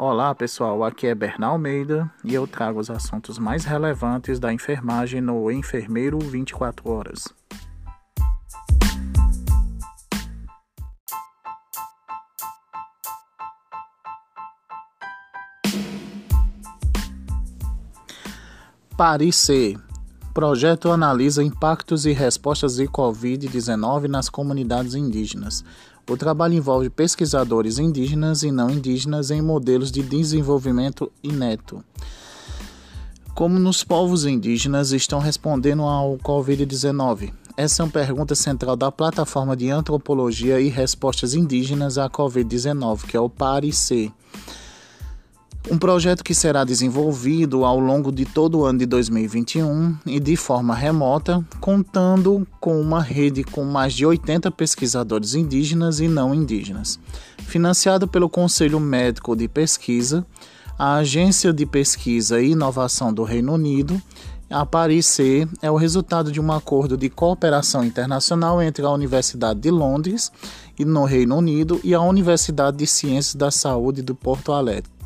Olá pessoal, aqui é Bernal Almeida e eu trago os assuntos mais relevantes da enfermagem no Enfermeiro 24 Horas. C. Projeto analisa impactos e respostas de Covid-19 nas comunidades indígenas. O trabalho envolve pesquisadores indígenas e não indígenas em modelos de desenvolvimento ineto. Como nos povos indígenas estão respondendo ao Covid-19? Essa é uma pergunta central da plataforma de antropologia e respostas indígenas à Covid-19, que é o PARIC. Um projeto que será desenvolvido ao longo de todo o ano de 2021 e de forma remota, contando com uma rede com mais de 80 pesquisadores indígenas e não indígenas. Financiado pelo Conselho Médico de Pesquisa, a Agência de Pesquisa e Inovação do Reino Unido, a Paris-C é o resultado de um acordo de cooperação internacional entre a Universidade de Londres, no Reino Unido, e a Universidade de Ciências da Saúde do Porto Alegre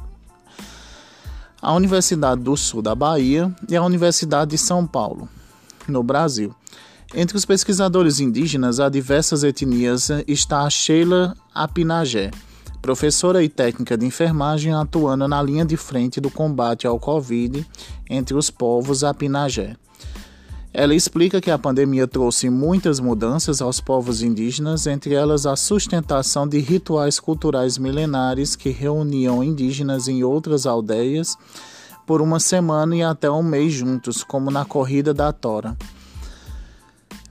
a Universidade do Sul da Bahia e a Universidade de São Paulo, no Brasil. Entre os pesquisadores indígenas há diversas etnias está a Sheila Apinagé, professora e técnica de enfermagem atuando na linha de frente do combate ao Covid entre os povos Apinagé. Ela explica que a pandemia trouxe muitas mudanças aos povos indígenas, entre elas a sustentação de rituais culturais milenares que reuniam indígenas em outras aldeias por uma semana e até um mês juntos, como na corrida da Tora.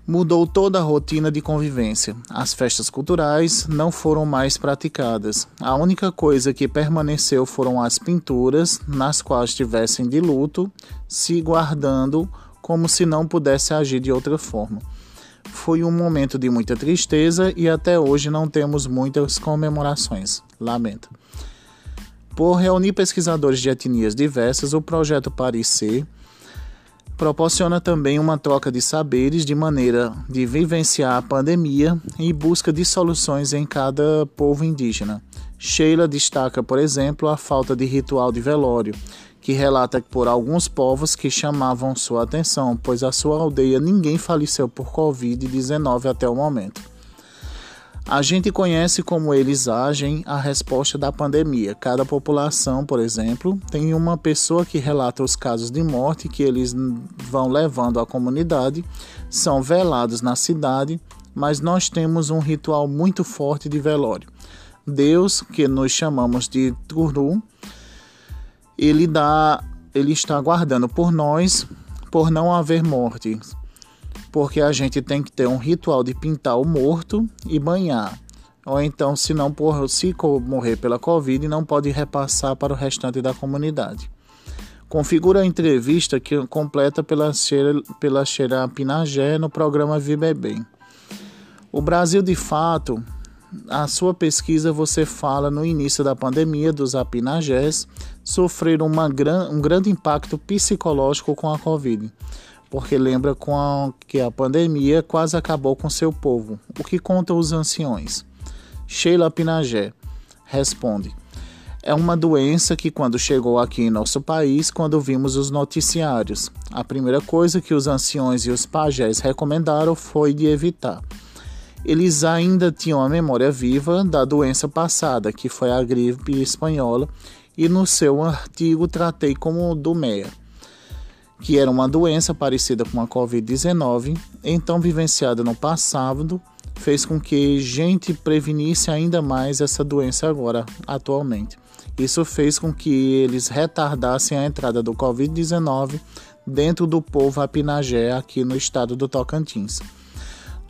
Mudou toda a rotina de convivência. As festas culturais não foram mais praticadas. A única coisa que permaneceu foram as pinturas, nas quais estivessem de luto, se guardando como se não pudesse agir de outra forma. Foi um momento de muita tristeza e até hoje não temos muitas comemorações. Lamento. Por reunir pesquisadores de etnias diversas, o projeto C proporciona também uma troca de saberes de maneira de vivenciar a pandemia e busca de soluções em cada povo indígena. Sheila destaca, por exemplo, a falta de ritual de velório, que relata por alguns povos que chamavam sua atenção, pois a sua aldeia ninguém faleceu por Covid-19 até o momento. A gente conhece como eles agem a resposta da pandemia. Cada população, por exemplo, tem uma pessoa que relata os casos de morte que eles vão levando à comunidade, são velados na cidade, mas nós temos um ritual muito forte de velório. Deus, que nós chamamos de Turu, ele dá, ele está aguardando por nós, por não haver morte, porque a gente tem que ter um ritual de pintar o morto e banhar. Ou então, se não por, se morrer pela Covid, não pode repassar para o restante da comunidade. Configura a entrevista que completa pela Sheila, pela Sheila Pinagé no programa Viver Bem. O Brasil, de fato, a sua pesquisa você fala no início da pandemia dos apinagés sofreram uma gran, um grande impacto psicológico com a Covid, porque lembra com a, que a pandemia quase acabou com seu povo. O que contam os anciões? Sheila Pinagé responde: É uma doença que, quando chegou aqui em nosso país, quando vimos os noticiários, a primeira coisa que os anciões e os pajés recomendaram foi de evitar eles ainda tinham a memória viva da doença passada, que foi a gripe espanhola, e no seu artigo tratei como do MEA, que era uma doença parecida com a Covid-19, então vivenciada no passado, fez com que gente prevenisse ainda mais essa doença agora, atualmente. Isso fez com que eles retardassem a entrada do Covid-19 dentro do povo apinagé aqui no estado do Tocantins.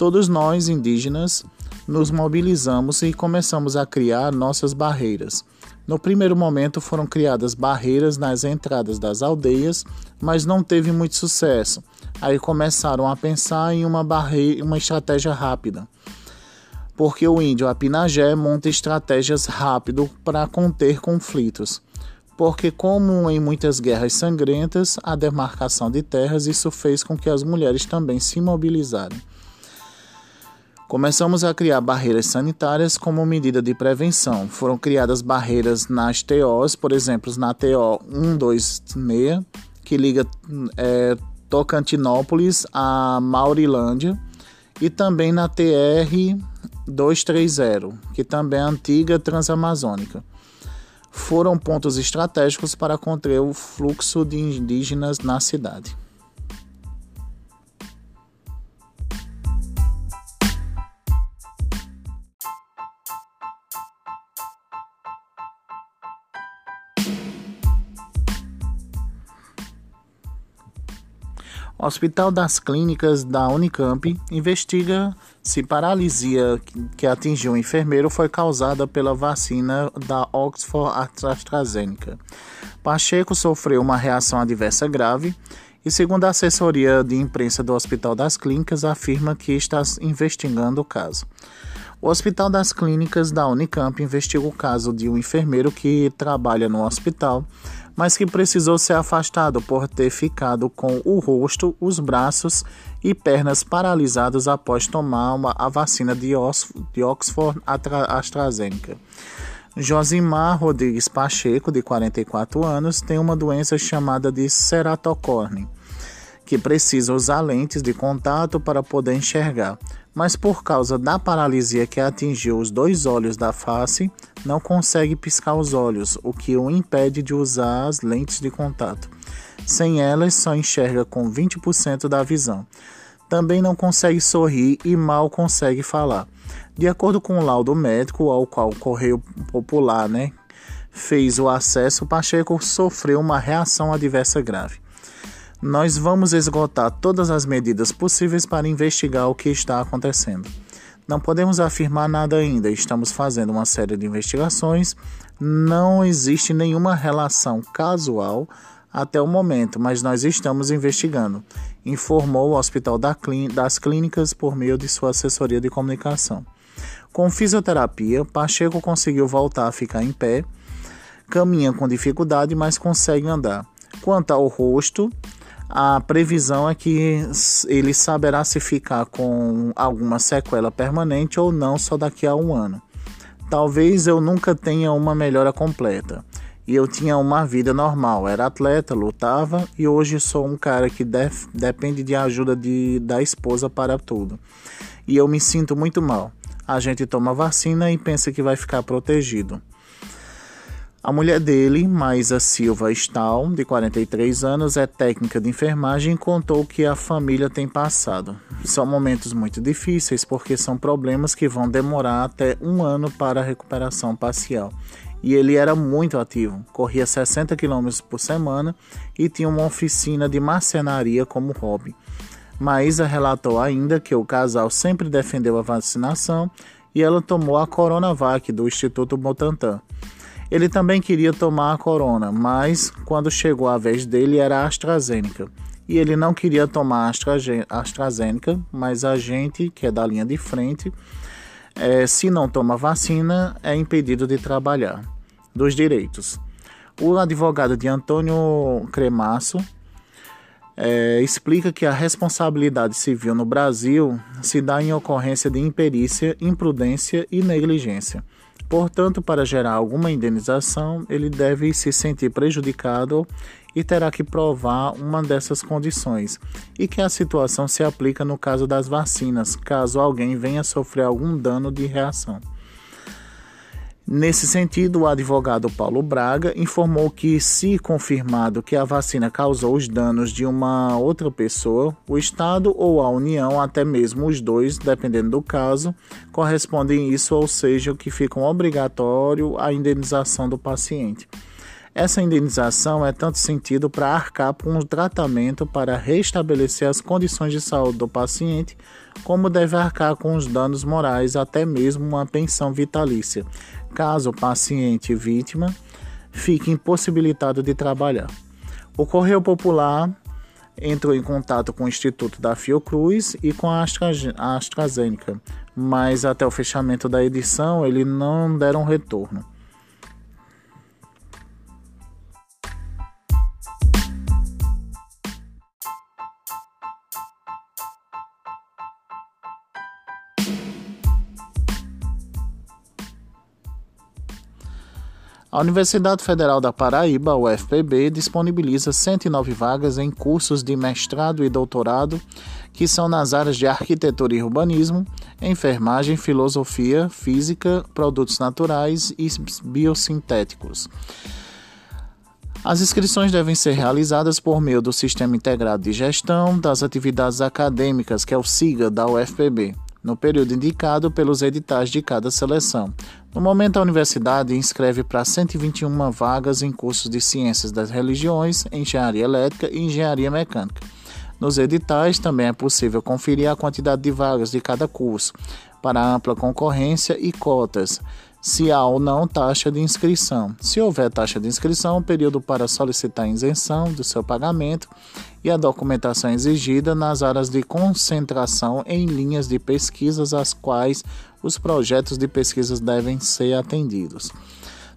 Todos nós, indígenas, nos mobilizamos e começamos a criar nossas barreiras. No primeiro momento foram criadas barreiras nas entradas das aldeias, mas não teve muito sucesso. Aí começaram a pensar em uma barreira, uma estratégia rápida. Porque o índio Apinagé monta estratégias rápido para conter conflitos. Porque como em muitas guerras sangrentas, a demarcação de terras, isso fez com que as mulheres também se mobilizaram. Começamos a criar barreiras sanitárias como medida de prevenção. Foram criadas barreiras nas TOs, por exemplo, na TO 126, que liga é, Tocantinópolis a Maurilândia, e também na TR 230, que também é a antiga Transamazônica. Foram pontos estratégicos para conter o fluxo de indígenas na cidade. O Hospital das Clínicas da Unicamp investiga se paralisia que atingiu o enfermeiro foi causada pela vacina da Oxford AstraZeneca. Pacheco sofreu uma reação adversa grave e, segundo a assessoria de imprensa do Hospital das Clínicas, afirma que está investigando o caso. O Hospital das Clínicas da Unicamp investiga o caso de um enfermeiro que trabalha no hospital mas que precisou ser afastado por ter ficado com o rosto, os braços e pernas paralisados após tomar uma, a vacina de, de Oxford AstraZeneca. Josimar Rodrigues Pacheco, de 44 anos, tem uma doença chamada de ceratocorne, que precisa usar lentes de contato para poder enxergar mas por causa da paralisia que atingiu os dois olhos da face, não consegue piscar os olhos, o que o impede de usar as lentes de contato. Sem elas, só enxerga com 20% da visão. Também não consegue sorrir e mal consegue falar. De acordo com o laudo médico ao qual o Correio Popular né, fez o acesso, Pacheco sofreu uma reação adversa grave. Nós vamos esgotar todas as medidas possíveis para investigar o que está acontecendo. Não podemos afirmar nada ainda, estamos fazendo uma série de investigações. Não existe nenhuma relação casual até o momento, mas nós estamos investigando, informou o Hospital das Clínicas por meio de sua assessoria de comunicação. Com fisioterapia, Pacheco conseguiu voltar a ficar em pé, caminha com dificuldade, mas consegue andar. Quanto ao rosto, a previsão é que ele saberá se ficar com alguma sequela permanente ou não só daqui a um ano. Talvez eu nunca tenha uma melhora completa. E eu tinha uma vida normal, era atleta, lutava e hoje sou um cara que def, depende de ajuda de, da esposa para tudo. E eu me sinto muito mal. A gente toma vacina e pensa que vai ficar protegido. A mulher dele, Maisa Silva Stahl, de 43 anos, é técnica de enfermagem e contou que a família tem passado. São momentos muito difíceis porque são problemas que vão demorar até um ano para a recuperação parcial. E ele era muito ativo, corria 60 km por semana e tinha uma oficina de marcenaria como hobby. Maísa relatou ainda que o casal sempre defendeu a vacinação e ela tomou a Coronavac do Instituto Butantan. Ele também queria tomar a corona, mas quando chegou a vez dele era a AstraZeneca. E ele não queria tomar a AstraZeneca, mas a gente, que é da linha de frente, é, se não toma vacina, é impedido de trabalhar. Dos direitos. O advogado de Antônio Cremasso é, explica que a responsabilidade civil no Brasil se dá em ocorrência de imperícia, imprudência e negligência. Portanto, para gerar alguma indenização, ele deve se sentir prejudicado e terá que provar uma dessas condições, e que a situação se aplica no caso das vacinas, caso alguém venha sofrer algum dano de reação. Nesse sentido, o advogado Paulo Braga informou que, se confirmado que a vacina causou os danos de uma outra pessoa, o Estado ou a União, até mesmo os dois, dependendo do caso, correspondem isso, ou seja, que ficam obrigatório a indenização do paciente. Essa indenização é tanto sentido para arcar com um tratamento para restabelecer as condições de saúde do paciente, como deve arcar com os danos morais, até mesmo uma pensão vitalícia, caso o paciente vítima fique impossibilitado de trabalhar. O Correio Popular entrou em contato com o Instituto da Fiocruz e com a AstraZeneca, mas até o fechamento da edição eles não deram retorno. A Universidade Federal da Paraíba, UFPB, disponibiliza 109 vagas em cursos de mestrado e doutorado, que são nas áreas de arquitetura e urbanismo, enfermagem, filosofia, física, produtos naturais e biosintéticos. As inscrições devem ser realizadas por meio do Sistema Integrado de Gestão das Atividades Acadêmicas, que é o SIGA da UFPB no período indicado pelos editais de cada seleção. No momento, a universidade inscreve para 121 vagas em cursos de Ciências das Religiões, Engenharia Elétrica e Engenharia Mecânica. Nos editais também é possível conferir a quantidade de vagas de cada curso, para ampla concorrência e cotas, se há ou não taxa de inscrição. Se houver taxa de inscrição, o período para solicitar isenção do seu pagamento e a documentação exigida nas áreas de concentração em linhas de pesquisas às quais os projetos de pesquisas devem ser atendidos.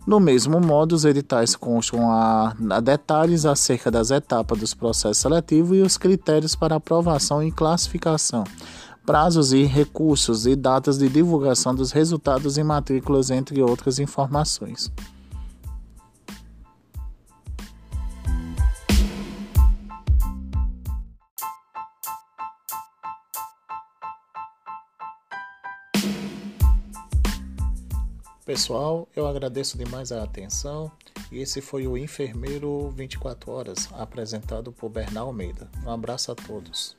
Do mesmo modo, os editais constam a, a, detalhes acerca das etapas dos processos seletivos e os critérios para aprovação e classificação, prazos e recursos e datas de divulgação dos resultados e matrículas, entre outras informações. Pessoal, eu agradeço demais a atenção e esse foi o Enfermeiro 24 Horas, apresentado por Bernal Almeida. Um abraço a todos.